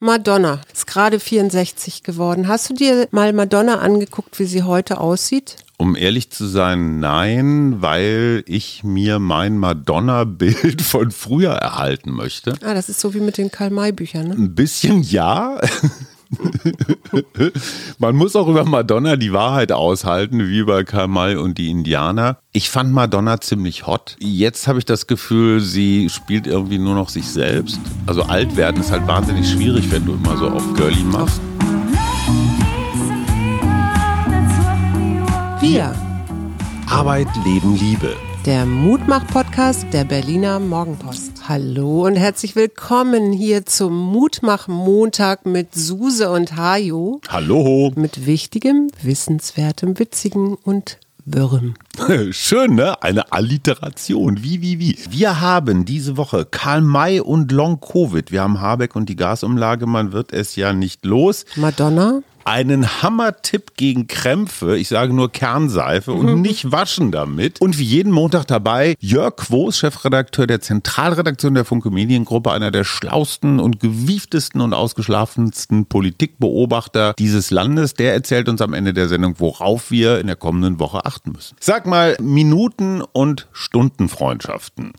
Madonna ist gerade 64 geworden. Hast du dir mal Madonna angeguckt, wie sie heute aussieht? Um ehrlich zu sein, nein, weil ich mir mein Madonna-Bild von früher erhalten möchte. Ah, das ist so wie mit den Karl-May-Büchern, ne? Ein bisschen ja. Man muss auch über Madonna die Wahrheit aushalten, wie bei Karl May und die Indianer. Ich fand Madonna ziemlich hot. Jetzt habe ich das Gefühl, sie spielt irgendwie nur noch sich selbst. Also alt werden ist halt wahnsinnig schwierig, wenn du immer so auf Girlie machst. Wir. Arbeit, Leben, Liebe. Der Mutmach-Podcast der Berliner Morgenpost. Hallo und herzlich willkommen hier zum Mutmach-Montag mit Suse und Hajo. Hallo. Mit wichtigem, wissenswertem, witzigen und Wirrem. Schön, ne? Eine Alliteration. Wie, wie, wie. Wir haben diese Woche Karl May und Long Covid. Wir haben Habeck und die Gasumlage. Man wird es ja nicht los. Madonna einen Hammer-Tipp gegen Krämpfe. Ich sage nur Kernseife und mhm. nicht waschen damit. Und wie jeden Montag dabei Jörg Quos, Chefredakteur der Zentralredaktion der Funke Mediengruppe, einer der schlausten und gewieftesten und ausgeschlafensten Politikbeobachter dieses Landes. Der erzählt uns am Ende der Sendung, worauf wir in der kommenden Woche achten müssen. Sag mal, Minuten- und Stundenfreundschaften.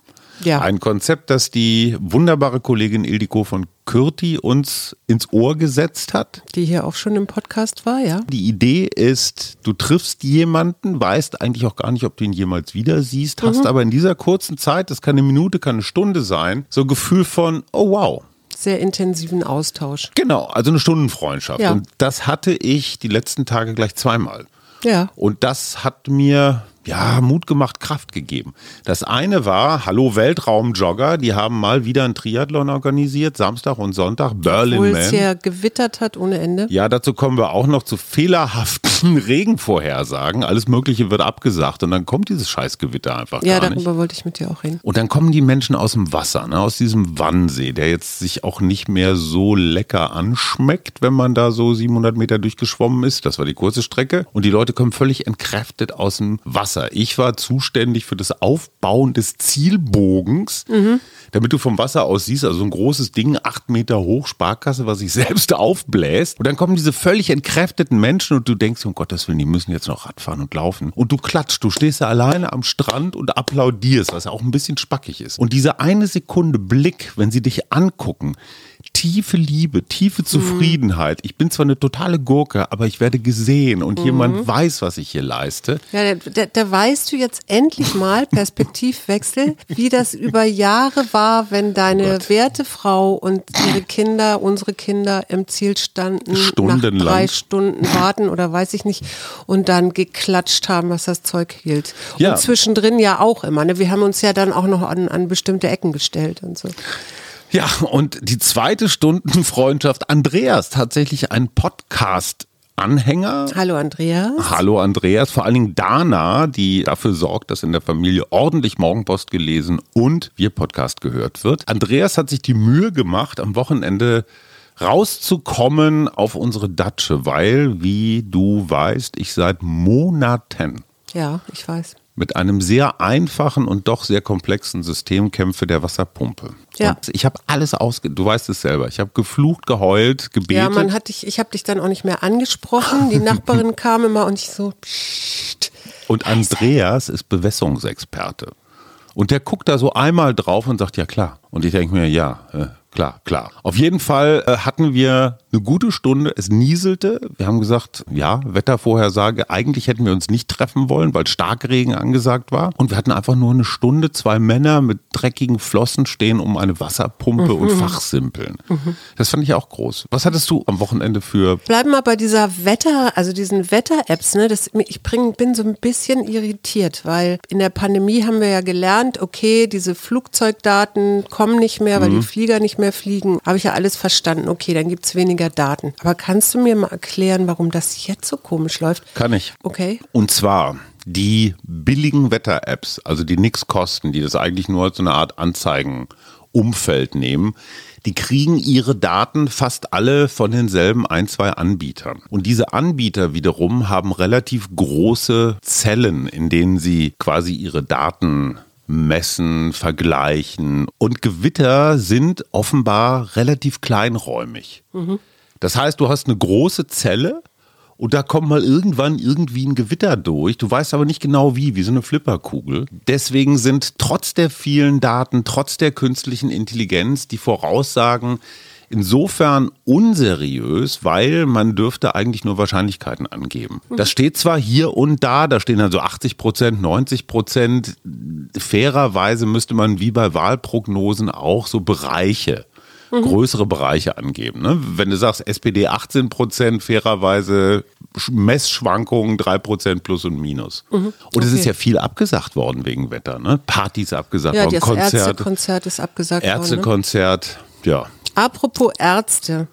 Ja. Ein Konzept, das die wunderbare Kollegin Ildiko von Kürti uns ins Ohr gesetzt hat. Die hier auch schon im Podcast war, ja. Die Idee ist, du triffst jemanden, weißt eigentlich auch gar nicht, ob du ihn jemals wieder siehst, mhm. hast aber in dieser kurzen Zeit, das kann eine Minute, kann eine Stunde sein, so ein Gefühl von, oh wow, sehr intensiven Austausch. Genau, also eine Stundenfreundschaft. Ja. Und das hatte ich die letzten Tage gleich zweimal. Ja. Und das hat mir ja, Mut gemacht, Kraft gegeben. Das eine war, hallo Weltraumjogger, die haben mal wieder ein Triathlon organisiert, Samstag und Sonntag, Berlin Obwohl Man. es ja gewittert hat ohne Ende. Ja, dazu kommen wir auch noch zu fehlerhaften Regenvorhersagen. Alles Mögliche wird abgesagt und dann kommt dieses Scheißgewitter einfach Ja, darüber nicht. wollte ich mit dir auch reden. Und dann kommen die Menschen aus dem Wasser, ne, aus diesem Wannsee, der jetzt sich auch nicht mehr so lecker anschmeckt, wenn man da so 700 Meter durchgeschwommen ist. Das war die kurze Strecke. Und die Leute kommen völlig entkräftet aus dem Wasser. Wasser. Ich war zuständig für das Aufbauen des Zielbogens, mhm. damit du vom Wasser aus siehst, also so ein großes Ding, acht Meter hoch, Sparkasse, was sich selbst aufbläst. Und dann kommen diese völlig entkräfteten Menschen und du denkst, um Gottes Willen, die müssen jetzt noch Radfahren und laufen. Und du klatscht, du stehst da alleine am Strand und applaudierst, was auch ein bisschen spackig ist. Und diese eine Sekunde Blick, wenn sie dich angucken, tiefe Liebe, tiefe Zufriedenheit. Ich bin zwar eine totale Gurke, aber ich werde gesehen und mhm. jemand weiß, was ich hier leiste. Ja, da, da weißt du jetzt endlich mal, Perspektivwechsel, wie das über Jahre war, wenn deine oh werte Frau und ihre Kinder, unsere Kinder im Ziel standen, Stundenlang. nach drei Stunden warten oder weiß ich nicht und dann geklatscht haben, was das Zeug hielt. Ja. Und zwischendrin ja auch immer. Ne? Wir haben uns ja dann auch noch an, an bestimmte Ecken gestellt und so. Ja, und die zweite Stundenfreundschaft, Andreas, tatsächlich ein Podcast. Anhänger. Hallo Andreas. Hallo Andreas. Vor allen Dingen Dana, die dafür sorgt, dass in der Familie ordentlich Morgenpost gelesen und wir Podcast gehört wird. Andreas hat sich die Mühe gemacht, am Wochenende rauszukommen auf unsere Datsche, weil, wie du weißt, ich seit Monaten. Ja, ich weiß mit einem sehr einfachen und doch sehr komplexen System kämpfe der Wasserpumpe. Ja. Und ich habe alles ausge... Du weißt es selber. Ich habe geflucht, geheult, gebetet. Ja, man hat dich, ich habe dich dann auch nicht mehr angesprochen. Die Nachbarin kam immer und ich so... Psst, und Andreas ist Bewässerungsexperte. Und der guckt da so einmal drauf und sagt, ja klar. Und ich denke mir, ja, äh, klar, klar. Auf jeden Fall äh, hatten wir eine gute Stunde. Es nieselte. Wir haben gesagt, ja, Wettervorhersage. Eigentlich hätten wir uns nicht treffen wollen, weil Starkregen angesagt war. Und wir hatten einfach nur eine Stunde, zwei Männer mit dreckigen Flossen stehen um eine Wasserpumpe mhm. und fachsimpeln. Mhm. Das fand ich auch groß. Was hattest du am Wochenende für? Bleiben wir bei dieser Wetter, also diesen Wetter-Apps. Ne? Das, ich bring, bin so ein bisschen irritiert, weil in der Pandemie haben wir ja gelernt, okay, diese Flugzeugdaten kommen nicht mehr, weil mhm. die Flieger nicht mehr fliegen. Habe ich ja alles verstanden. Okay, dann gibt es weniger Daten. Aber kannst du mir mal erklären, warum das jetzt so komisch läuft? Kann ich. Okay. Und zwar die billigen Wetter-Apps, also die nichts kosten, die das eigentlich nur als so eine Art Anzeigenumfeld nehmen, die kriegen ihre Daten fast alle von denselben ein, zwei Anbietern. Und diese Anbieter wiederum haben relativ große Zellen, in denen sie quasi ihre Daten messen, vergleichen. Und Gewitter sind offenbar relativ kleinräumig. Das heißt, du hast eine große Zelle und da kommt mal irgendwann irgendwie ein Gewitter durch. Du weißt aber nicht genau wie, wie so eine Flipperkugel. Deswegen sind trotz der vielen Daten, trotz der künstlichen Intelligenz die Voraussagen insofern unseriös, weil man dürfte eigentlich nur Wahrscheinlichkeiten angeben. Das steht zwar hier und da, da stehen dann so 80 Prozent, 90 Prozent. Fairerweise müsste man wie bei Wahlprognosen auch so Bereiche größere Bereiche angeben. Ne? Wenn du sagst, SPD 18 Prozent, fairerweise Messschwankungen 3 Prozent plus und minus. Und es ist ja viel abgesagt worden wegen Wetter. Ne? Partys abgesagt Ja, worden, das Konzerte, Ärztekonzert ist abgesagt worden. Ne? Ärztekonzert, ja. Apropos Ärzte.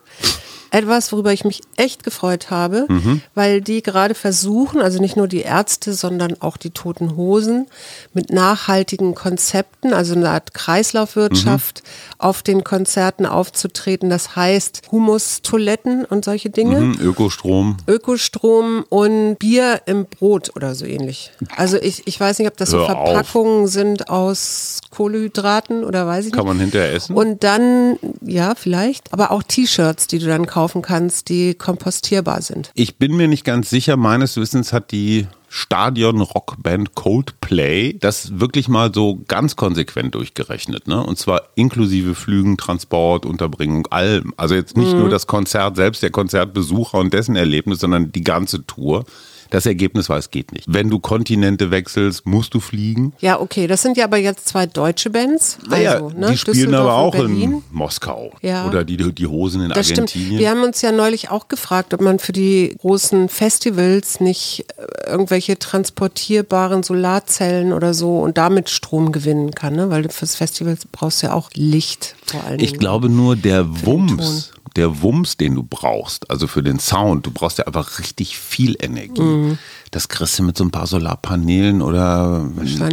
Etwas, worüber ich mich echt gefreut habe, Mhm. weil die gerade versuchen, also nicht nur die Ärzte, sondern auch die Toten Hosen, mit nachhaltigen Konzepten, also eine Art Kreislaufwirtschaft Mhm. auf den Konzerten aufzutreten. Das heißt Humustoiletten und solche Dinge. Hm, Ökostrom. Ökostrom und Bier im Brot oder so ähnlich. Also ich, ich weiß nicht, ob das so Hör auf. Verpackungen sind aus Kohlehydraten oder weiß ich Kann nicht. man hinterher essen? Und dann, ja, vielleicht, aber auch T-Shirts, die du dann kaufen kannst, die kompostierbar sind. Ich bin mir nicht ganz sicher. Meines Wissens hat die Stadion-Rockband Coldplay das wirklich mal so ganz konsequent durchgerechnet. Ne? Und zwar inklusive Flügen, Transport, Unterbringung, allem. Also jetzt nicht nur das Konzert selbst, der Konzertbesucher und dessen Erlebnis, sondern die ganze Tour. Das Ergebnis war, es geht nicht. Wenn du Kontinente wechselst, musst du fliegen. Ja, okay, das sind ja aber jetzt zwei deutsche Bands. Naja, Also, ne? die spielen Düsseldorf aber auch in Moskau. Ja. Oder die, die Hosen in Das stimmt. Argentinien. Wir haben uns ja neulich auch gefragt, ob man für die großen Festivals nicht äh, irgendwelche transportierbaren Solarzellen oder so und damit Strom gewinnen kann, ne? Weil fürs Festival brauchst du ja auch Licht vor Dingen. Ich glaube nur der Wumms, der Wumms, den du brauchst, also für den Sound, du brauchst ja einfach richtig viel Energie. Mhm. Das kriegst du mit so ein paar Solarpanelen oder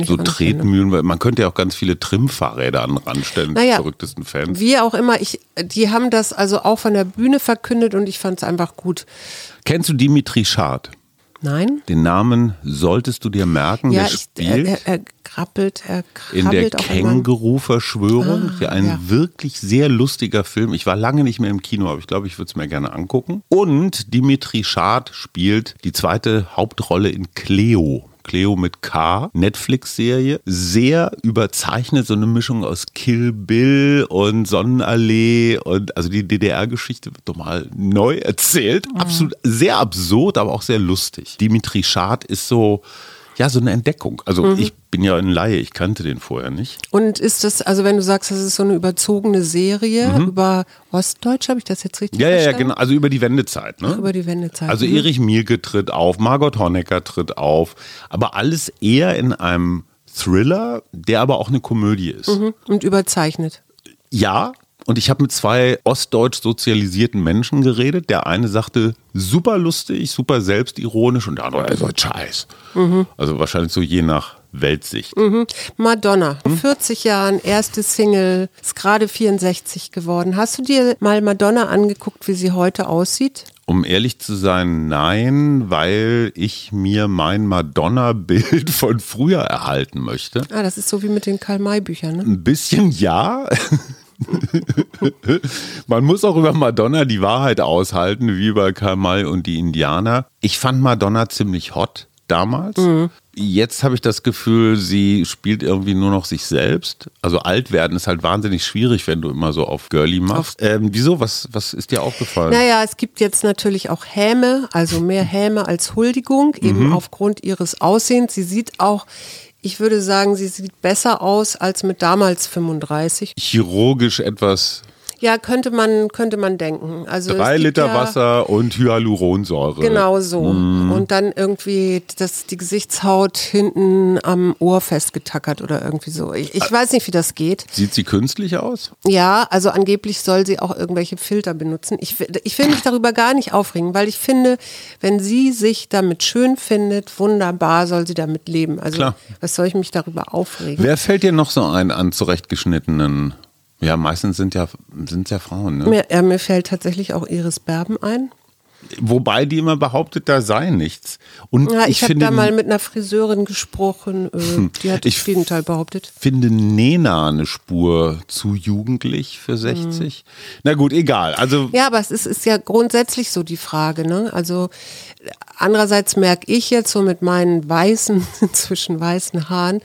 so? Tretmühlen, weil man könnte ja auch ganz viele Trimmfahrräder an den Rand stellen, die Naja, verrücktesten Fans. Wie auch immer, ich, die haben das also auch von der Bühne verkündet und ich fand es einfach gut. Kennst du Dimitri Schad? Nein? Den Namen solltest du dir merken, Ja, der ich, spielt er, er, er krabbelt, er in der krabbelt auch immer. Känguru-Verschwörung. Ah, ja, ein ja. wirklich sehr lustiger Film. Ich war lange nicht mehr im Kino, aber ich glaube, ich würde es mir gerne angucken. Und Dimitri Schad spielt die zweite Hauptrolle in Cleo. Cleo mit K, Netflix-Serie. Sehr überzeichnet, so eine Mischung aus Kill Bill und Sonnenallee und also die DDR-Geschichte wird doch mal neu erzählt. Absolut sehr absurd, aber auch sehr lustig. Dimitri Schad ist so, ja, so eine Entdeckung. Also Mhm. ich bin ja ein Laie, ich kannte den vorher nicht. Und ist das, also wenn du sagst, das ist so eine überzogene Serie über Ostdeutsch, habe ich das jetzt richtig Mhm. Ja, ja, ja, verstanden? genau. Also über die Wendezeit, ne? Über die Wendezeit. Also Mhm. Erich Mielke tritt auf, Margot Honecker tritt auf, aber alles eher in einem Thriller, der aber auch eine Komödie ist. Mhm. Und überzeichnet. Ja, und ich habe mit zwei ostdeutsch sozialisierten Menschen geredet. Der eine sagte, super lustig, super selbstironisch und der andere, er sagt Scheiß. Mhm. Also wahrscheinlich so je nach Weltsicht. Madonna, Hm? 40 Jahren, erste Single, ist gerade 64 geworden. Hast du dir mal Madonna angeguckt, wie sie heute aussieht? Um ehrlich zu sein, nein, weil ich mir mein Madonna-Bild von früher erhalten möchte. Ah, das ist so wie mit den Karl-May-Büchern, ne? Ein bisschen ja. Man muss auch über Madonna die Wahrheit aushalten, wie bei Karl May und die Indianer. Ich fand Madonna ziemlich hot damals. Jetzt habe ich das Gefühl, sie spielt irgendwie nur noch sich selbst. Also alt werden ist halt wahnsinnig schwierig, wenn du immer so auf Girly machst. Ähm, wieso? Was, was ist dir aufgefallen? Naja, es gibt jetzt natürlich auch Häme, also mehr Häme als Huldigung, eben Mhm. aufgrund ihres Aussehens. Sie sieht auch, ich würde sagen, sie sieht besser aus als mit damals 35. Chirurgisch etwas Ja, könnte man, könnte man denken. Also drei Liter ja, Wasser und Hyaluronsäure. Genau so. Mhm. Und dann irgendwie das, die Gesichtshaut hinten am Ohr festgetackert oder irgendwie so. Ich, ich weiß nicht, wie das geht. Sieht sie künstlich aus? Ja, also angeblich soll sie auch irgendwelche Filter benutzen. Ich, will- ich will mich darüber gar nicht aufregen, weil ich finde, wenn sie sich damit schön findet, wunderbar soll sie damit leben. Also Klar. was soll ich mich darüber aufregen? Wer fällt dir noch so ein an zurechtgeschnittenen? Ja, meistens sind ja, sind ja Frauen, ne? Mir, äh, mir fällt tatsächlich auch Iris Berben ein. Wobei die immer behauptet, da sei nichts. Und Ja, ich, ich, habe da mal mit einer Friseurin gesprochen, äh, die hat Ich das Gegenteil behauptet. finde Nena eine Spur zu jugendlich für 60. Na gut, egal. Also Ja, aber es ist, ist ja grundsätzlich so die Frage. Ne? Also andererseits merke ich jetzt so mit meinen weißen, inzwischen weißen Haaren,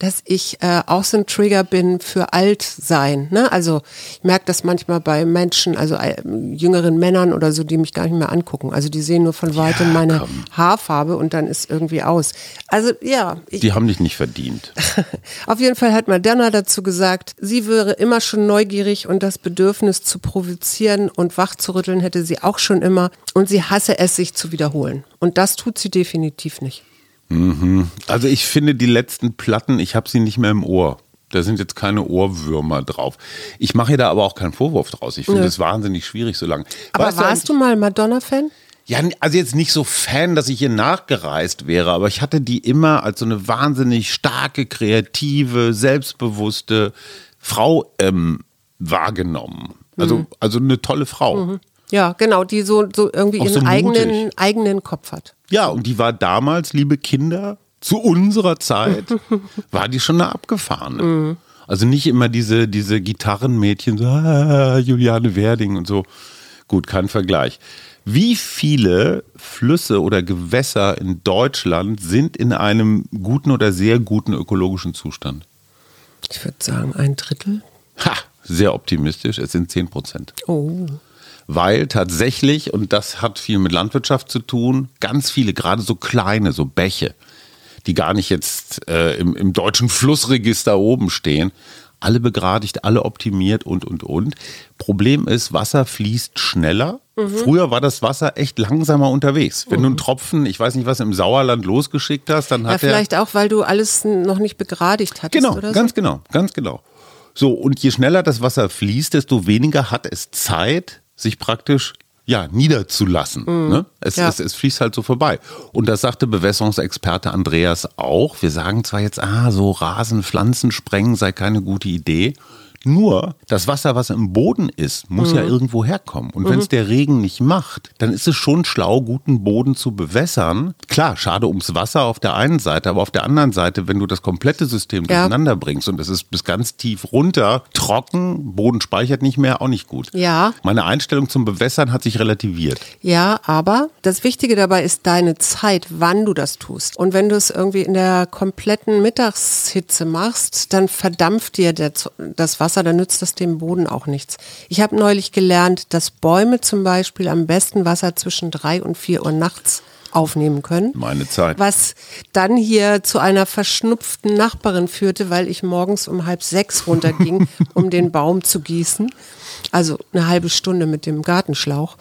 dass ich äh, auch so ein Trigger bin für Altsein. Ne? Also ich merke das manchmal bei Menschen, also äh, jüngeren Männern oder so, die mich gar nicht mehr angucken. Also die sehen nur von weitem meine Haarfarbe und dann ist irgendwie aus. Also ja, ich, die haben dich nicht verdient. auf jeden Fall hat Madonna dazu gesagt, sie wäre immer schon neugierig und das Bedürfnis zu provozieren und wachzurütteln hätte sie auch schon immer und sie hasse es, sich zu wiederholen. Und das tut sie definitiv nicht. Also ich finde die letzten Platten, ich habe sie nicht mehr im Ohr. Da sind jetzt keine Ohrwürmer drauf. Ich mache da aber auch keinen Vorwurf draus. Ich finde es wahnsinnig schwierig so lange. Aber Weißt warst du mal Madonna-Fan? Ja, also jetzt nicht so Fan, dass ich ihr nachgereist wäre, aber ich hatte die immer als so eine wahnsinnig starke, kreative, selbstbewusste Frau ähm, wahrgenommen. Also, Mhm. also eine tolle Frau. Ja, genau, die so, so irgendwie Auch ihren so eigenen, eigenen Kopf hat. Ja, und die war damals, liebe Kinder, zu unserer Zeit, war die schon eine abgefahrene. Also nicht immer diese, diese Gitarrenmädchen, so ah, Juliane Werding und so. Gut, kein Vergleich. Wie viele Flüsse oder Gewässer in Deutschland sind in einem guten oder sehr guten ökologischen Zustand? Ich würde sagen, ein Drittel. Ha, sehr optimistisch, es sind 10 Prozent. Oh. Weil tatsächlich, und das hat viel mit Landwirtschaft zu tun, ganz viele, gerade so kleine, so Bäche, die gar nicht jetzt äh, im, im deutschen Flussregister oben stehen, alle begradigt, alle optimiert und, und, und. Problem ist, Wasser fließt schneller. Früher war das Wasser echt langsamer unterwegs. Wenn du einen Tropfen, ich weiß nicht, was im Sauerland losgeschickt hast, dann Ja, hat er vielleicht auch, weil du alles noch nicht begradigt hattest Genau, oder ganz so. genau, ganz genau. So, und je schneller das Wasser fließt, desto weniger hat es Zeit, sich praktisch ja, niederzulassen. Ne? Es, Ja. es, es fließt halt so vorbei. Und das sagte Bewässerungsexperte Andreas auch. Wir sagen zwar jetzt, ah, so Rasen, Pflanzen sprengen sei keine gute Idee. Nur das Wasser, was im Boden ist, muss ja irgendwo herkommen. Und wenn es der Regen nicht macht, dann ist es schon schlau, guten Boden zu bewässern. Klar, schade ums Wasser auf der einen Seite, aber auf der anderen Seite, wenn du das komplette System Ja. durcheinander bringst und es ist bis ganz tief runter, trocken, Boden speichert nicht mehr, auch nicht gut. Ja. Meine Einstellung zum Bewässern hat sich relativiert. Ja, aber das Wichtige dabei ist deine Zeit, wann du das tust. Und wenn du es irgendwie in der kompletten Mittagshitze machst, dann verdampft dir das Wasser, dann nützt das dem Boden auch nichts. Ich habe neulich gelernt, dass Bäume zum Beispiel am besten Wasser zwischen drei und vier Uhr nachts aufnehmen können. Meine Zeit. Was dann hier zu einer verschnupften Nachbarin führte, weil ich morgens um halb sechs runterging, um den Baum zu gießen. Also eine halbe Stunde mit dem Gartenschlauch.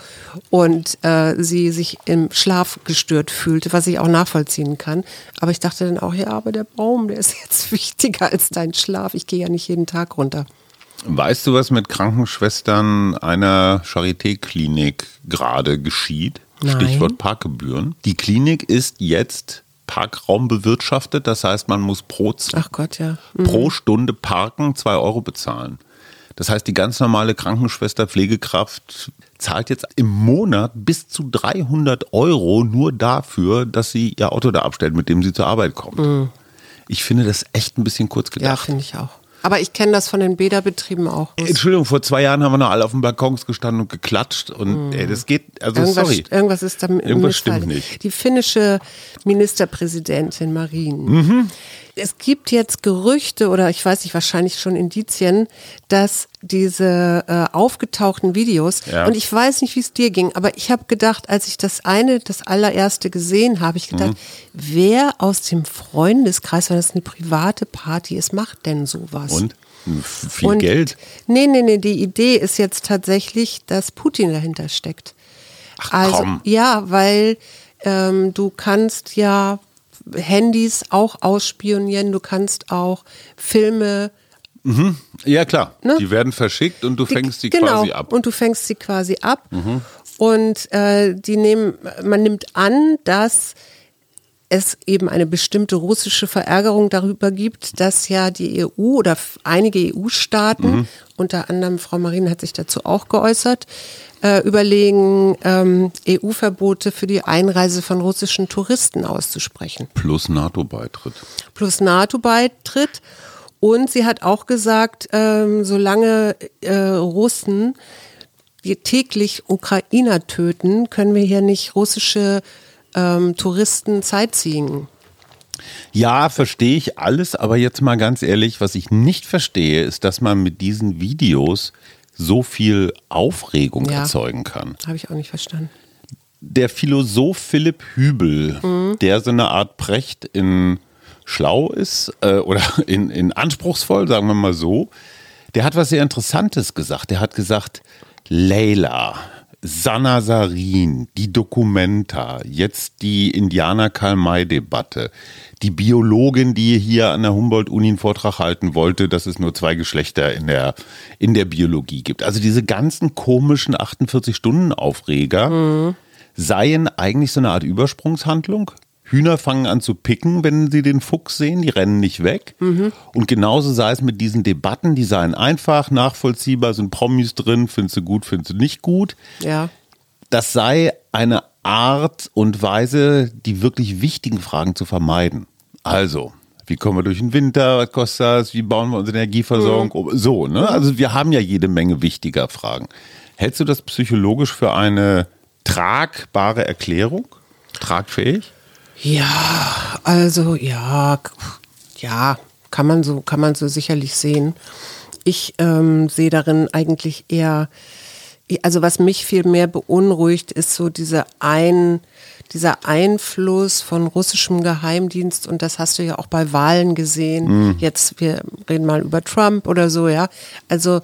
Und äh, sie sich im Schlaf gestört fühlte, was ich auch nachvollziehen kann. Aber ich dachte dann auch, ja, aber der Baum, der ist jetzt wichtiger als dein Schlaf. Ich gehe ja nicht jeden Tag runter. Weißt du, was mit Krankenschwestern einer Charité-Klinik gerade geschieht? Nein. Stichwort Parkgebühren. Die Klinik ist jetzt Parkraum bewirtschaftet, das heißt, man muss pro, Gott, ja. pro Stunde parken zwei Euro bezahlen. Das heißt, die ganz normale Krankenschwester, Pflegekraft zahlt jetzt im Monat bis zu 300 Euro nur dafür, dass sie ihr Auto da abstellt, mit dem sie zur Arbeit kommt. Ich finde das echt ein bisschen kurz Mhm. Ja, gedacht. finde ich auch. Aber ich kenne das von den Bäderbetrieben auch. Entschuldigung, vor zwei Jahren haben wir noch alle auf den Balkons gestanden und geklatscht und ey, das geht, also Irgendwas, sorry. irgendwas ist da Irgendwas stimmt nicht. Die finnische Ministerpräsidentin Marin. Mhm. Es gibt jetzt Gerüchte oder ich weiß nicht, wahrscheinlich schon Indizien, dass diese äh, aufgetauchten Videos, Ja. und ich weiß nicht, wie es dir ging, aber ich habe gedacht, als ich das eine, das allererste gesehen habe, ich gedacht, Mhm. wer aus dem Freundeskreis, wenn das eine private Party ist, macht denn sowas? Und viel Und- Geld. Nee, nee, nee, die Idee ist jetzt tatsächlich, dass Putin dahinter steckt. Ach, also, komm. Ja, weil ähm, du kannst ja Handys auch ausspionieren, du kannst auch Filme. Ja klar, Ne? die werden verschickt und du fängst die genau, quasi ab. Mhm. Und du fängst sie quasi ab. Und äh, die nehmen, man nimmt an, dass es eben eine bestimmte russische Verärgerung darüber gibt, dass ja die EU oder einige EU-Staaten, Mhm. unter anderem Frau Marin hat sich dazu auch geäußert, äh, überlegen, ähm, EU-Verbote für die Einreise von russischen Touristen auszusprechen. Plus NATO-Beitritt. Plus NATO-Beitritt. Und sie hat auch gesagt, ähm, solange äh, Russen täglich Ukrainer töten, können wir hier nicht russische ähm, Touristen Sightseeing ja, verstehe ich alles, aber jetzt mal ganz ehrlich, was ich nicht verstehe, ist, dass man mit diesen Videos so viel Aufregung ja, erzeugen kann. Habe ich auch nicht verstanden. Der Philosoph Philipp Hübel, mhm. der so eine Art Precht in schlau ist äh, oder in, in anspruchsvoll, sagen wir mal so, der hat was sehr Interessantes gesagt. Der hat gesagt, Leila, Sanasarin, die Documenta, jetzt die Indianer-Karl-May-Debatte, die Biologin, die hier an der Humboldt-Uni einen Vortrag halten wollte, dass es nur zwei Geschlechter in der, in der Biologie gibt. Also diese ganzen komischen 48-Stunden-Aufreger mhm. seien eigentlich so eine Art Übersprungshandlung. Hühner fangen an zu picken, wenn sie den Fuchs sehen, die rennen nicht weg. Mhm. Und genauso sei es mit diesen Debatten, die seien einfach, nachvollziehbar, sind Promis drin, findest du gut, findest du nicht gut. Ja. Das sei eine Art und Weise, die wirklich wichtigen Fragen zu vermeiden. Also, wie kommen wir durch den Winter, was kostet das, wie bauen wir unsere Energieversorgung, mhm. so, ne? Also wir haben ja jede Menge wichtiger Fragen. Hältst du das psychologisch für eine tragbare Erklärung? Tragfähig? Ja, also ja, ja, kann man so, kann man so sicherlich sehen. Ich ähm, sehe darin eigentlich eher, also was mich viel mehr beunruhigt, ist so diese ein, dieser Einfluss von russischem Geheimdienst und das hast du ja auch bei Wahlen gesehen. Mhm. Jetzt, wir reden mal über Trump oder so, ja. Also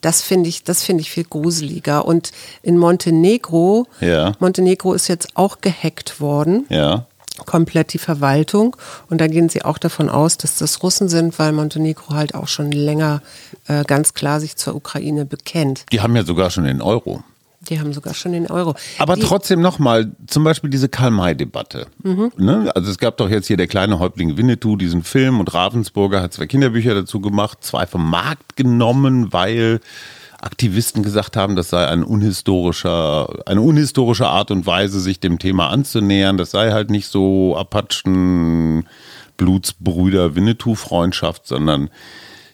das finde ich, das finde ich viel gruseliger. Und in Montenegro, ja. Montenegro ist jetzt auch gehackt worden. Ja komplett die Verwaltung. Und da gehen sie auch davon aus, dass das Russen sind, weil Montenegro halt auch schon länger äh, ganz klar sich zur Ukraine bekennt. Die haben ja sogar schon den Euro. Die haben sogar schon den Euro. Aber die, trotzdem nochmal, zum Beispiel diese Karl-May-Debatte. Mhm. Ne? Also es gab doch jetzt hier der kleine Häuptling Winnetou, diesen Film und Ravensburger hat zwei Kinderbücher dazu gemacht, zwei vom Markt genommen, weil Aktivisten gesagt haben, das sei ein unhistorischer, eine unhistorische Art und Weise, sich dem Thema anzunähern. Das sei halt nicht so Apachen, Blutsbrüder, Winnetou-Freundschaft, sondern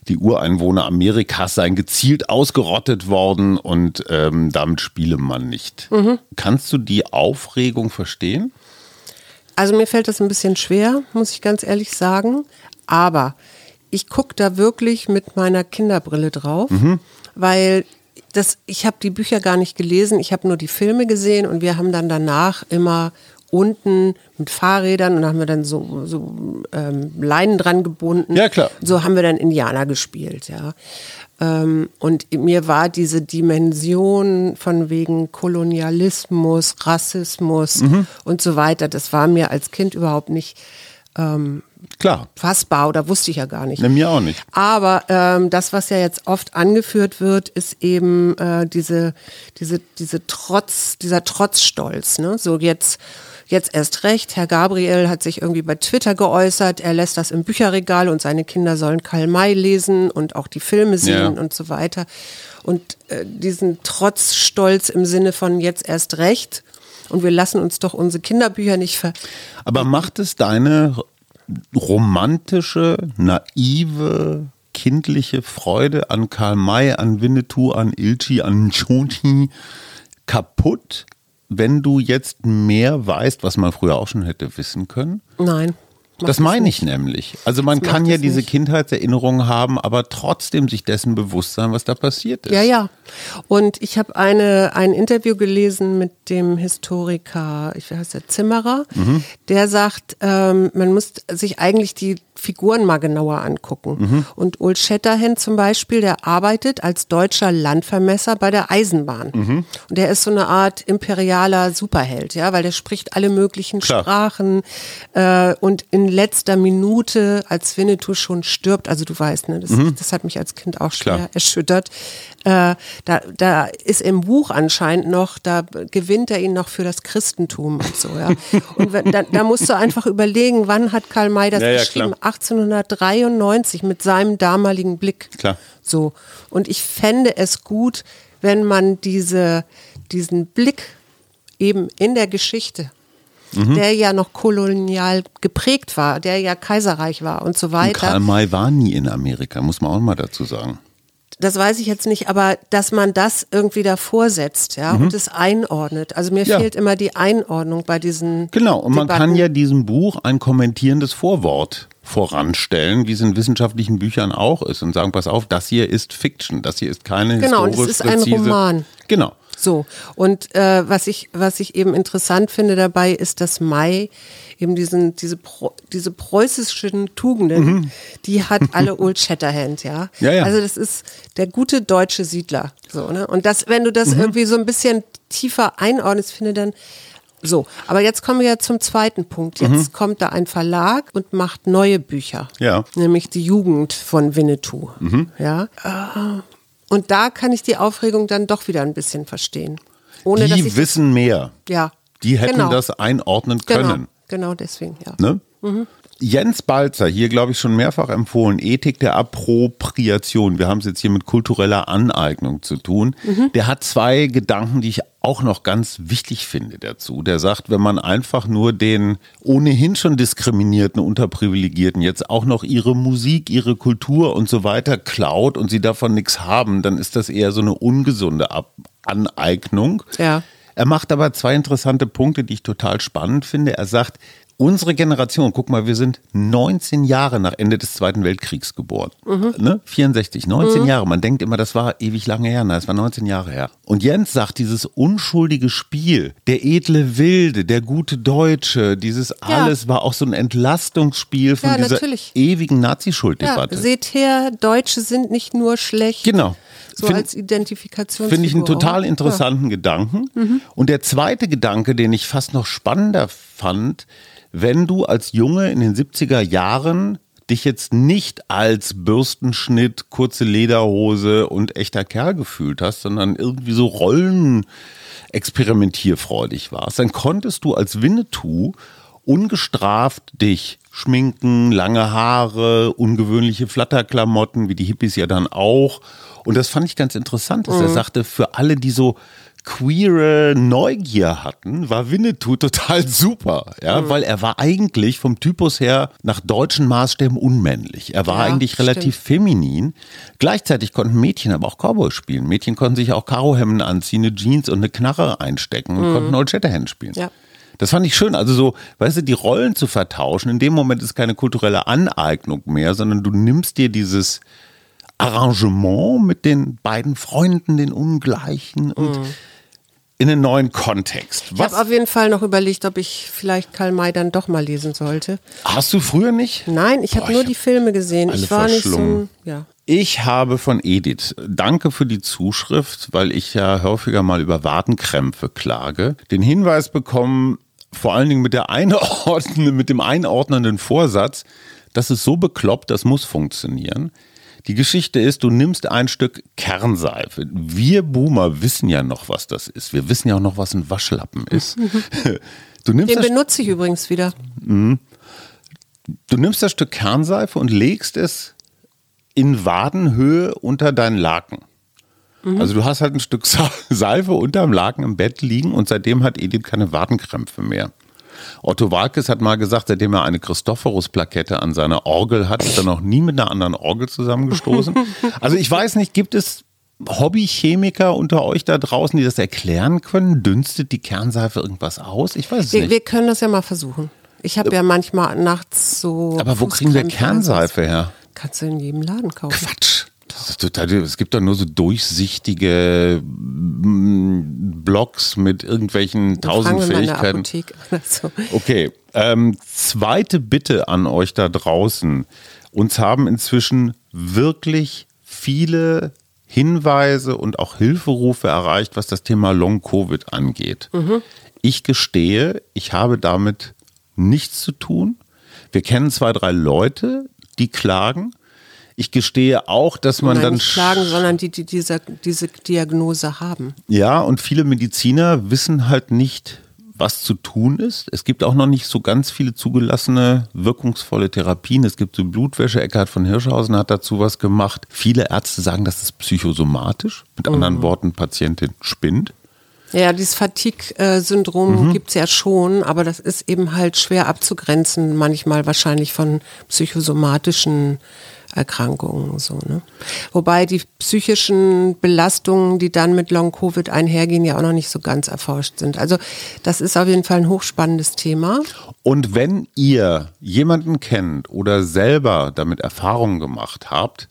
die Ureinwohner Amerikas seien gezielt ausgerottet worden und ähm, damit spiele man nicht. Mhm. Kannst du die Aufregung verstehen? Also mir fällt das ein bisschen schwer, muss ich ganz ehrlich sagen. Aber ich gucke da wirklich mit meiner Kinderbrille drauf. Mhm weil das, ich habe die Bücher gar nicht gelesen, ich habe nur die Filme gesehen und wir haben dann danach immer unten mit Fahrrädern und haben wir dann so, so ähm, Leinen dran gebunden. Ja, klar. So haben wir dann Indianer gespielt, ja. Ähm, und mir war diese Dimension von wegen Kolonialismus, Rassismus mhm. und so weiter, das war mir als Kind überhaupt nicht ähm, Klar. fassbar oder wusste ich ja gar nicht. Ne, mir auch nicht. Aber ähm, das, was ja jetzt oft angeführt wird, ist eben äh, diese, diese, diese Trotz, dieser Trotzstolz. Ne? So jetzt, jetzt erst recht. Herr Gabriel hat sich irgendwie bei Twitter geäußert, er lässt das im Bücherregal und seine Kinder sollen Karl May lesen und auch die Filme sehen ja. und so weiter. Und äh, diesen Trotzstolz im Sinne von jetzt erst recht und wir lassen uns doch unsere Kinderbücher nicht ver. Aber macht es deine romantische, naive, kindliche Freude an Karl May, an Winnetou, an Ilchi, an Choti kaputt, wenn du jetzt mehr weißt, was man früher auch schon hätte wissen können? Nein. Das meine ich nämlich. Also man das kann ja diese nicht. Kindheitserinnerungen haben, aber trotzdem sich dessen bewusst sein, was da passiert ist. Ja, ja. Und ich habe eine, ein Interview gelesen mit dem Historiker, ich weiß der Zimmerer, mhm. der sagt, ähm, man muss sich eigentlich die Figuren mal genauer angucken. Mhm. Und Ul Shatterhand zum Beispiel, der arbeitet als deutscher Landvermesser bei der Eisenbahn. Mhm. Und der ist so eine Art imperialer Superheld, ja, weil der spricht alle möglichen Klar. Sprachen äh, und in letzter Minute, als Winnetou schon stirbt, also du weißt, ne, das, mhm. das hat mich als Kind auch schwer Klar. erschüttert. Äh, da, da ist im Buch anscheinend noch, da gewinnt er ihn noch für das Christentum und so, ja. Und da, da musst du einfach überlegen, wann hat Karl May das ja, geschrieben? Ja, 1893 mit seinem damaligen Blick. Klar. So. Und ich fände es gut, wenn man diese, diesen Blick eben in der Geschichte, Mhm. der ja noch kolonial geprägt war, der ja Kaiserreich war und so Und weiter. Karl May war nie in Amerika, muss man auch mal dazu sagen. Das weiß ich jetzt nicht, aber dass man das irgendwie davor setzt, ja, und es einordnet. Also mir Mhm. Ja. fehlt immer die Einordnung bei diesen. Genau, und man Debatten. kann ja diesem Buch ein kommentierendes Vorwort voranstellen, wie es in wissenschaftlichen Büchern auch ist und sagen, pass auf, das hier ist Fiction, das hier ist keine Genau, und es ist ein. Roman. Genau. So, und äh, was, ich, was ich eben interessant finde dabei, ist, dass Mai eben diesen, diese, diese preußischen Tugenden, die hat alle Old Shatterhand, ja? Ja, ja. Also das ist der gute deutsche Siedler. So, ne? Und das, wenn du das Mhm. irgendwie so ein bisschen tiefer einordnest, finde dann. So, aber jetzt kommen wir ja zum zweiten Punkt. Jetzt Mhm. kommt da ein Verlag und macht neue Bücher. Ja. Nämlich die Jugend von Winnetou. Mhm. Ja. Und da kann ich die Aufregung dann doch wieder ein bisschen verstehen. Ohne dass Die ich wissen mehr. ja. Die hätten genau. das einordnen genau, können. genau deswegen, ja. Ne? Mhm. Jens Balzer, hier glaube ich schon mehrfach empfohlen, Ethik der Appropriation. Wir haben es jetzt hier mit kultureller Aneignung zu tun. Mhm. Der hat zwei Gedanken, die ich auch noch ganz wichtig finde dazu. Der sagt, wenn man einfach nur den ohnehin schon diskriminierten, unterprivilegierten jetzt auch noch ihre Musik, ihre Kultur und so weiter klaut und sie davon nichts haben, dann ist das eher so eine ungesunde Ab Aneignung. Ja. Er macht aber zwei interessante Punkte, die ich total spannend finde. Er sagt, unsere Generation, guck mal, wir sind 19 Jahre nach Ende des Zweiten Weltkriegs geboren. Ne? 64, 19 Jahre. Man denkt immer, das war ewig lange her. Nein, es war 19 Jahre her. Und Jens sagt, dieses unschuldige Spiel, der edle Wilde, der gute Deutsche, dieses Ja. alles war auch so ein Entlastungsspiel von Ja, dieser natürlich. ewigen Ja, Nazi-Schulddebatte. seht her, Deutsche sind nicht nur schlecht. Genau. So Find- als Identifikationsfigur. Finde ich einen total interessanten Gedanken. Und der zweite Gedanke, den ich fast noch spannender fand, wenn du als Junge in den 70er Jahren dich jetzt nicht als Bürstenschnitt, kurze Lederhose und echter Kerl gefühlt hast, sondern irgendwie so Rollen experimentierfreudig warst, dann konntest du als Winnetou ungestraft dich schminken, lange Haare, ungewöhnliche Flatterklamotten, wie die Hippies ja dann auch. Und das fand ich ganz interessant, dass er sagte, für alle, die so queere Neugier hatten, war Winnetou total super, ja, weil er war eigentlich vom Typus her nach deutschen Maßstäben unmännlich. Er war Ja, eigentlich relativ feminin. Gleichzeitig konnten Mädchen aber auch Cowboy spielen. Mädchen konnten sich auch Karohemden anziehen, eine Jeans und eine Knarre einstecken und konnten Old Shatterhand spielen. Ja. Das fand ich schön. Also so, weißt du, die Rollen zu vertauschen. In dem Moment ist keine kulturelle Aneignung mehr, sondern du nimmst dir dieses Arrangement mit den beiden Freunden, den Ungleichen und in einen neuen Kontext. Ich Was habe auf jeden Fall noch überlegt, ob ich vielleicht Karl May dann doch mal lesen sollte. hast du früher nicht? Nein, ich habe nur ich die Filme gesehen. Ich war nicht so, ja. Ich habe von Edith, danke für die Zuschrift, weil ich ja häufiger mal über Wadenkrämpfe klage, den Hinweis bekommen, vor allen Dingen mit, der Einordnen, mit dem einordnenden Vorsatz, das ist so bekloppt, das muss funktionieren. Die Geschichte ist, du nimmst ein Stück Kernseife. Wir Boomer wissen ja noch, was das ist. Wir wissen ja auch noch, was ein Waschlappen ist. Du nimmst Den benutze ich übrigens wieder. Du nimmst das Stück Kernseife und legst es in Wadenhöhe unter deinen Laken. Also du hast halt ein Stück Seife unterm Laken im Bett liegen und seitdem hat Edith keine Wadenkrämpfe mehr. Otto Walkes hat mal gesagt, seitdem er eine Christophorus-Plakette an seiner Orgel hat, ist er noch nie mit einer anderen Orgel zusammengestoßen. Also ich weiß nicht, gibt es Hobbychemiker unter euch da draußen, die das erklären können? Dünstet die Kernseife irgendwas aus? Ich weiß es Wir, nicht. wir können das ja mal versuchen. Ich habe ja manchmal nachts so. Aber wo kriegen wir. Kernseife her? Kannst du in jedem Laden kaufen. Quatsch. Das ist total, es gibt doch nur so durchsichtige mm, Blocks mit irgendwelchen tausend Fähigkeiten. Apotheke oder so. Okay, ähm, zweite Bitte an euch da draußen. Uns haben inzwischen wirklich viele Hinweise und auch Hilferufe erreicht, was das Thema Long-Covid angeht. Ich gestehe, ich habe damit nichts zu tun. Wir kennen zwei, drei Leute, die klagen. Ich gestehe auch, dass man Nein, dann nicht klagen, sondern die, die diese, diese Diagnose haben. ja, und viele Mediziner wissen halt nicht, was zu tun ist. Es gibt auch noch nicht so ganz viele zugelassene wirkungsvolle Therapien. Es gibt so Blutwäsche. Eckhard von Hirschhausen hat dazu was gemacht. Viele Ärzte sagen, das ist psychosomatisch. Mit anderen Worten, Patientin spinnt. Ja, dieses Fatigue-Syndrom Mhm. gibt's ja schon, aber das ist eben halt schwer abzugrenzen, manchmal wahrscheinlich von psychosomatischen Erkrankungen. So, ne? Wobei die psychischen Belastungen, die dann mit Long-Covid einhergehen, ja auch noch nicht so ganz erforscht sind. Also das ist auf jeden Fall ein hochspannendes Thema. Und wenn ihr jemanden kennt oder selber damit Erfahrungen gemacht habt,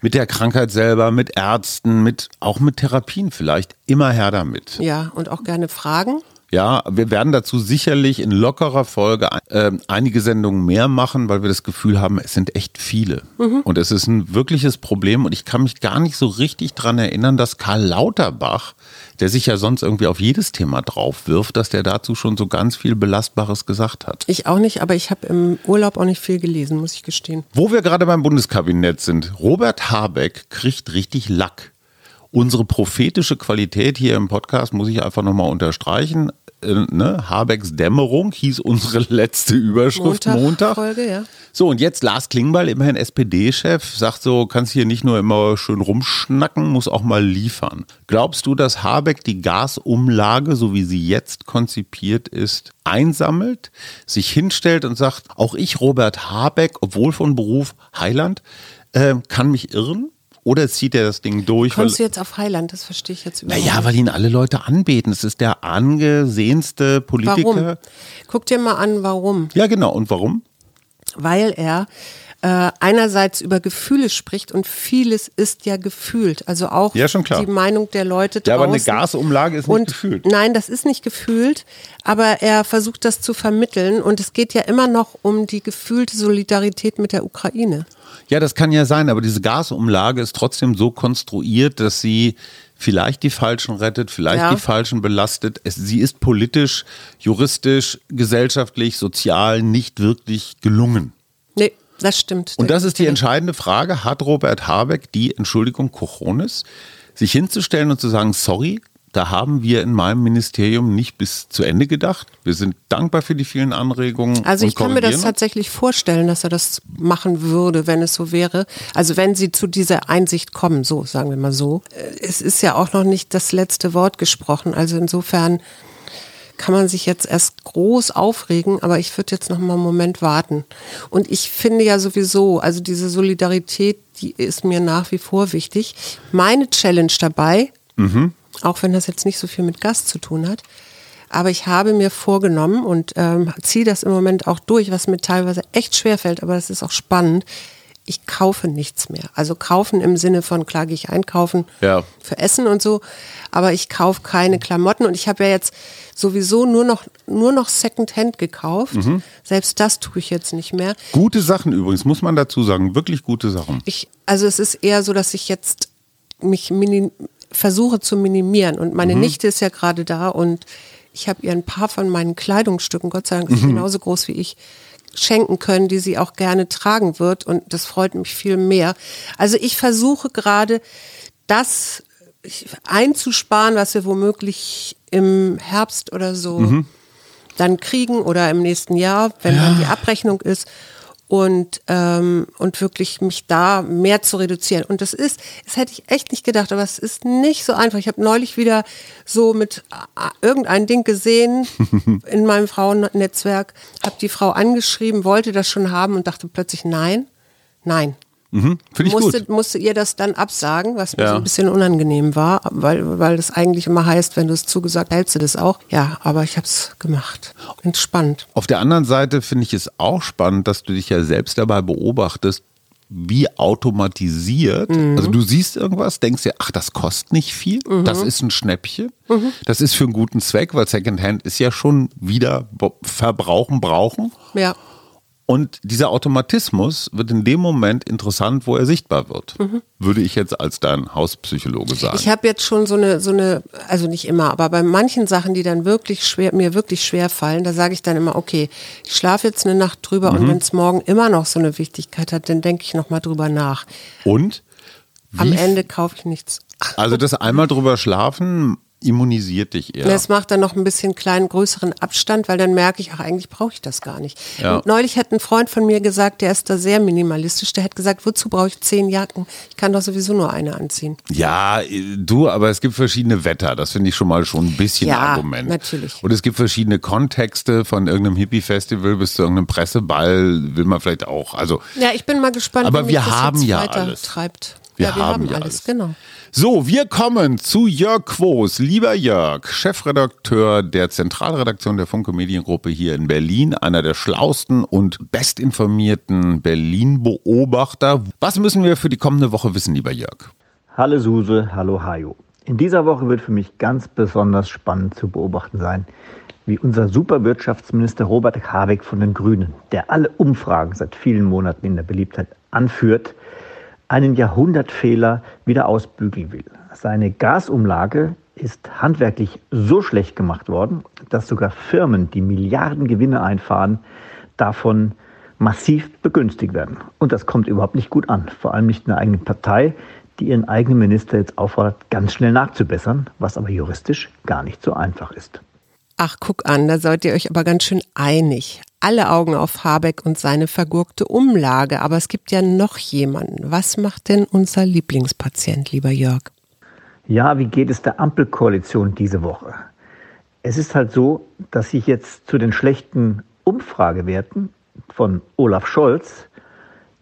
mit der Krankheit selber, mit Ärzten, mit auch mit Therapien vielleicht, immer her damit. Ja, und auch gerne Fragen. Ja, wir werden dazu sicherlich in lockerer Folge äh, einige Sendungen mehr machen, weil wir das Gefühl haben, es sind echt viele. Und es ist ein wirkliches Problem und ich kann mich gar nicht so richtig dran erinnern, dass Karl Lauterbach, der sich ja sonst irgendwie auf jedes Thema draufwirft, dass der dazu schon so ganz viel Belastbares gesagt hat. Ich auch nicht, aber ich habe im Urlaub auch nicht viel gelesen, muss ich gestehen. Wo wir gerade beim Bundeskabinett sind, Robert Habeck kriegt richtig Lack. Unsere prophetische Qualität hier im Podcast muss ich einfach nochmal unterstreichen. Äh, ne? Habecks Dämmerung hieß unsere letzte Überschrift Montag. Folge, ja. So, und jetzt Lars Klingbeil, immerhin SPD-Chef, sagt so, kannst hier nicht nur immer schön rumschnacken, muss auch mal liefern. Glaubst du, dass Habeck die Gasumlage, so wie sie jetzt konzipiert ist, einsammelt, sich hinstellt und sagt, auch ich, Robert Habeck, obwohl von Beruf Heiland, äh, kann mich irren? Oder zieht er das Ding durch? Kommst du jetzt auf Heiland? Das verstehe ich jetzt überhaupt naja, weil ihn alle Leute anbeten. Es ist der angesehenste Politiker. Warum? Guck dir mal an, warum. Ja, genau. Und warum? Weil er äh, einerseits über Gefühle spricht und vieles ist ja gefühlt. Also auch Ja, die Meinung der Leute Ja, draußen. aber eine Gasumlage ist nicht und, gefühlt. Nein, das ist nicht gefühlt, aber er versucht das zu vermitteln und es geht ja immer noch um die gefühlte Solidarität mit der Ukraine. Ja, das kann ja sein, aber diese Gasumlage ist trotzdem so konstruiert, dass sie vielleicht die Falschen rettet, vielleicht Ja. die Falschen belastet. Es, sie ist politisch, juristisch, gesellschaftlich, sozial nicht wirklich gelungen. Nee, das stimmt. Und das ist die entscheidende Frage. Hat Robert Habeck die, Entschuldigung, Cojones, sich hinzustellen und zu sagen, sorry, da haben wir in meinem Ministerium nicht bis zu Ende gedacht. Wir sind dankbar für die vielen Anregungen. Also ich kann mir das tatsächlich vorstellen, dass er das machen würde, wenn es so wäre. Also wenn sie zu dieser Einsicht kommen, so sagen wir mal so. Äh, Es ist ja auch noch nicht das letzte Wort gesprochen. Also insofern kann man sich jetzt erst groß aufregen, aber ich würde jetzt noch mal einen Moment warten. Und ich finde ja sowieso, also diese Solidarität, die ist mir nach wie vor wichtig. Meine Challenge dabei, auch wenn das jetzt nicht so viel mit Gas zu tun hat, aber ich habe mir vorgenommen und ähm, ziehe das im Moment auch durch, was mir teilweise echt schwer fällt, aber das ist auch spannend. Ich kaufe nichts mehr. Also kaufen im Sinne von, klar gehe ich einkaufen Ja. für Essen und so, aber ich kaufe keine Klamotten und ich habe ja jetzt sowieso nur noch, nur noch Secondhand gekauft. Selbst das tue ich jetzt nicht mehr. Gute Sachen übrigens, muss man dazu sagen, wirklich gute Sachen. Ich, also es ist eher so, dass ich jetzt mich minim, versuche zu minimieren. Und meine Nichte ist ja gerade da und ich habe ihr ein paar von meinen Kleidungsstücken, Gott sei Dank ist sie genauso groß wie ich, schenken können, die sie auch gerne tragen wird. Und das freut mich viel mehr. Also ich versuche gerade, das einzusparen, was wir womöglich im Herbst oder so dann kriegen oder im nächsten Jahr, wenn dann die Abrechnung ist und, ähm, und wirklich mich da mehr zu reduzieren. Und das ist, das hätte ich echt nicht gedacht, aber es ist nicht so einfach. Ich habe neulich wieder so mit äh, irgendein Ding gesehen in meinem Frauennetzwerk, habe die Frau angeschrieben, wollte das schon haben und dachte plötzlich nein, nein. Mhm, Finde ich Musste, gut. musste ihr das dann absagen, was mir Ja. so ein bisschen unangenehm war, weil, weil das eigentlich immer heißt, wenn du es zugesagt hältst du das auch. Ja, aber ich habe es gemacht. Entspannt. Auf der anderen Seite finde ich es auch spannend, dass du dich ja selbst dabei beobachtest, wie automatisiert. Also du siehst irgendwas, denkst dir, ach, das kostet nicht viel, das ist ein Schnäppchen, das ist für einen guten Zweck, weil Secondhand ist ja schon wieder verbrauchen, brauchen. Ja. Und dieser Automatismus wird in dem Moment interessant, wo er sichtbar wird. Würde ich jetzt als dein Hauspsychologe sagen. Ich habe jetzt schon so eine, so eine, also nicht immer, aber bei manchen Sachen, die dann wirklich schwer, mir wirklich schwer fallen, da sage ich dann immer, okay, ich schlafe jetzt eine Nacht drüber und wenn es morgen immer noch so eine Wichtigkeit hat, dann denke ich nochmal drüber nach. Und Am wie Ende kaufe ich nichts. Also das einmal drüber schlafen immunisiert dich eher. Das macht dann noch ein bisschen kleinen, größeren Abstand, weil dann merke ich, ach, eigentlich brauche ich das gar nicht. Ja. Neulich hat ein Freund von mir gesagt, der ist da sehr minimalistisch, der hat gesagt, wozu brauche ich zehn Jacken? Ich kann doch sowieso nur eine anziehen. Ja, du, aber es gibt verschiedene Wetter. Das finde ich schon mal schon ein bisschen Ja, Argument. natürlich. Und es gibt verschiedene Kontexte von irgendeinem Hippie-Festival bis zu irgendeinem Presseball will man vielleicht auch. Also Ja, ich bin mal gespannt, Aber wir das haben ja weiter alles. treibt. Wir ja, wir haben haben, ja alles, alles. genau. So, wir kommen zu Jörg Quos. Lieber Jörg, Chefredakteur der Zentralredaktion der Funke Mediengruppe hier in Berlin, einer der schlausten und bestinformierten Berlin-Beobachter. Was müssen wir für die kommende Woche wissen, lieber Jörg? Hallo Suse, hallo Hajo. In dieser Woche wird für mich ganz besonders spannend zu beobachten sein, wie unser Superwirtschaftsminister Robert Habeck von den Grünen, der alle Umfragen seit vielen Monaten in der Beliebtheit anführt, einen Jahrhundertfehler wieder ausbügeln will. Seine Gasumlage ist handwerklich so schlecht gemacht worden, dass sogar Firmen, die Milliarden Gewinne einfahren, davon massiv begünstigt werden. Und das kommt überhaupt nicht gut an, vor allem nicht in der eigenen Partei, die ihren eigenen Minister jetzt auffordert, ganz schnell nachzubessern, was aber juristisch gar nicht so einfach ist. Ach, guck an, da seid ihr euch aber ganz schön einig. Alle Augen auf Habeck und seine vergurkte Umlage. Aber es gibt ja noch jemanden. Was macht denn unser Lieblingspatient, lieber Jörg? Ja, wie geht es der Ampelkoalition diese Woche? Es ist halt so, dass sich jetzt zu den schlechten Umfragewerten von Olaf Scholz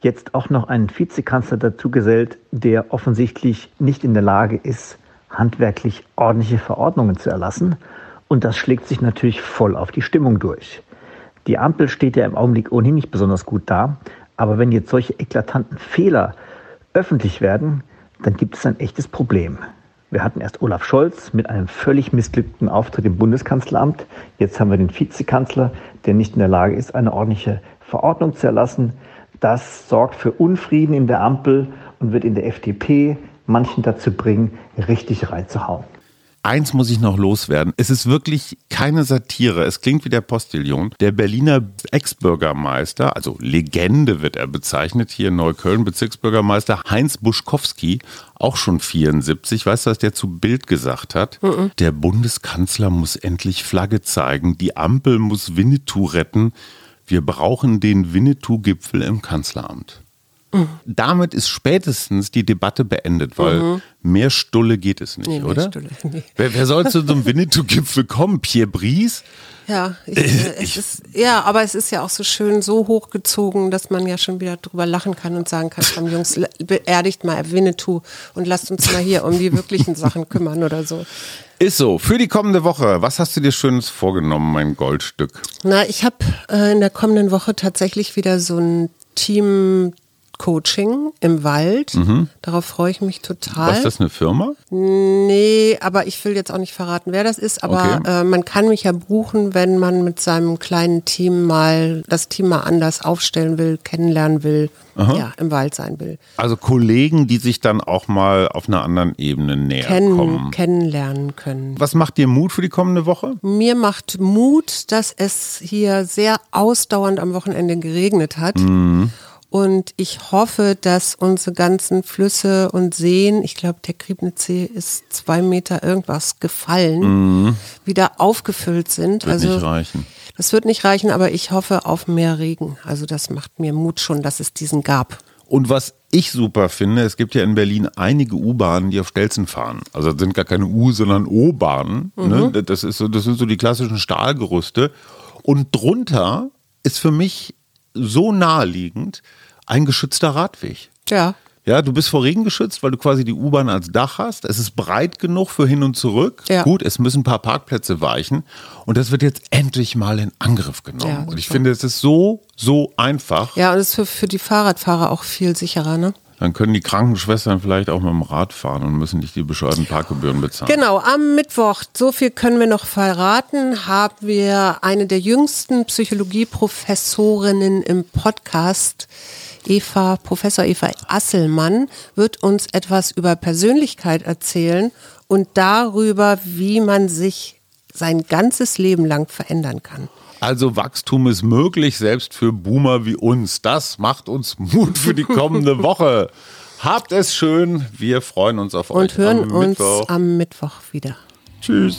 jetzt auch noch ein Vizekanzler dazu gesellt, der offensichtlich nicht in der Lage ist, handwerklich ordentliche Verordnungen zu erlassen. Und das schlägt sich natürlich voll auf die Stimmung durch. Die Ampel steht ja im Augenblick ohnehin nicht besonders gut da. Aber wenn jetzt solche eklatanten Fehler öffentlich werden, dann gibt es ein echtes Problem. Wir hatten erst Olaf Scholz mit einem völlig missglückten Auftritt im Bundeskanzleramt. Jetzt haben wir den Vizekanzler, der nicht in der Lage ist, eine ordentliche Verordnung zu erlassen. Das sorgt für Unfrieden in der Ampel und wird in der FDP manchen dazu bringen, richtig reinzuhauen. Eins muss ich noch loswerden. Es ist wirklich keine Satire. Es klingt wie der Postillon. Der Berliner Ex-Bürgermeister, also Legende wird er bezeichnet, hier in Neukölln, Bezirksbürgermeister Heinz Buschkowski, auch schon 74. Weißt du, was der zu Bild gesagt hat? Der Bundeskanzler muss endlich Flagge zeigen. Die Ampel muss Winnetou retten. Wir brauchen den Winnetou-Gipfel im Kanzleramt. Damit ist spätestens die Debatte beendet, weil mehr Stulle geht es nicht, Nee, mehr oder? Stulle, nee. Wer, wer soll zu so einem Winnetou-Gipfel kommen? Pierre Brice? Ja, ich, äh, es ist, ja, aber es ist ja auch so schön so hochgezogen, dass man ja schon wieder drüber lachen kann und sagen kann, komm Jungs, beerdigt mal Winnetou und lasst uns mal hier um die wirklichen Sachen kümmern oder so. Ist so. Für die kommende Woche, was hast du dir Schönes vorgenommen, mein Goldstück? Na, ich habe äh, in der kommenden Woche tatsächlich wieder so ein Team Coaching im Wald. Darauf freue ich mich total. Was ist das, eine Firma? Nee, aber ich will jetzt auch nicht verraten, wer das ist. Aber Okay. äh, man kann mich ja buchen, wenn man mit seinem kleinen Team mal das Team mal anders aufstellen will, kennenlernen will, ja, im Wald sein will. Also Kollegen, die sich dann auch mal auf einer anderen Ebene näher Kennen, kommen. kennenlernen können. Was macht dir Mut für die kommende Woche? Mir macht Mut, dass es hier sehr ausdauernd am Wochenende geregnet hat. Und ich hoffe, dass unsere ganzen Flüsse und Seen, ich glaube, der Griebnitzsee ist zwei Meter irgendwas gefallen, wieder aufgefüllt sind. Wird also nicht reichen. das wird nicht reichen, aber ich hoffe auf mehr Regen. Also das macht mir Mut schon, dass es diesen gab. Und was ich super finde, es gibt ja in Berlin einige U-Bahnen, die auf Stelzen fahren. Also das sind gar keine U, sondern O-Bahnen. Ne? Das, ist so, das sind so die klassischen Stahlgerüste. Und drunter ist für mich so naheliegend ein geschützter Radweg. Ja. Ja, du bist vor Regen geschützt, weil du quasi die U-Bahn als Dach hast. Es ist breit genug für hin und zurück. Ja. Gut, es müssen ein paar Parkplätze weichen. Und das wird jetzt endlich mal in Angriff genommen. Ja, und ich finde, es ist so, so einfach. Ja, und es ist für, für die Fahrradfahrer auch viel sicherer, ne? Dann können die Krankenschwestern vielleicht auch mit dem Rad fahren und müssen nicht die bescheuerten Parkgebühren bezahlen. Genau, am Mittwoch, so viel können wir noch verraten, haben wir eine der jüngsten Psychologieprofessorinnen im Podcast. Eva, Professor Eva Asselmann wird uns etwas über Persönlichkeit erzählen und darüber, wie man sich sein ganzes Leben lang verändern kann. Also Wachstum ist möglich, selbst für Boomer wie uns. Das macht uns Mut für die kommende Woche. Habt es schön. Wir freuen uns auf euch Und hören am uns Mittwoch. am Mittwoch wieder. Tschüss.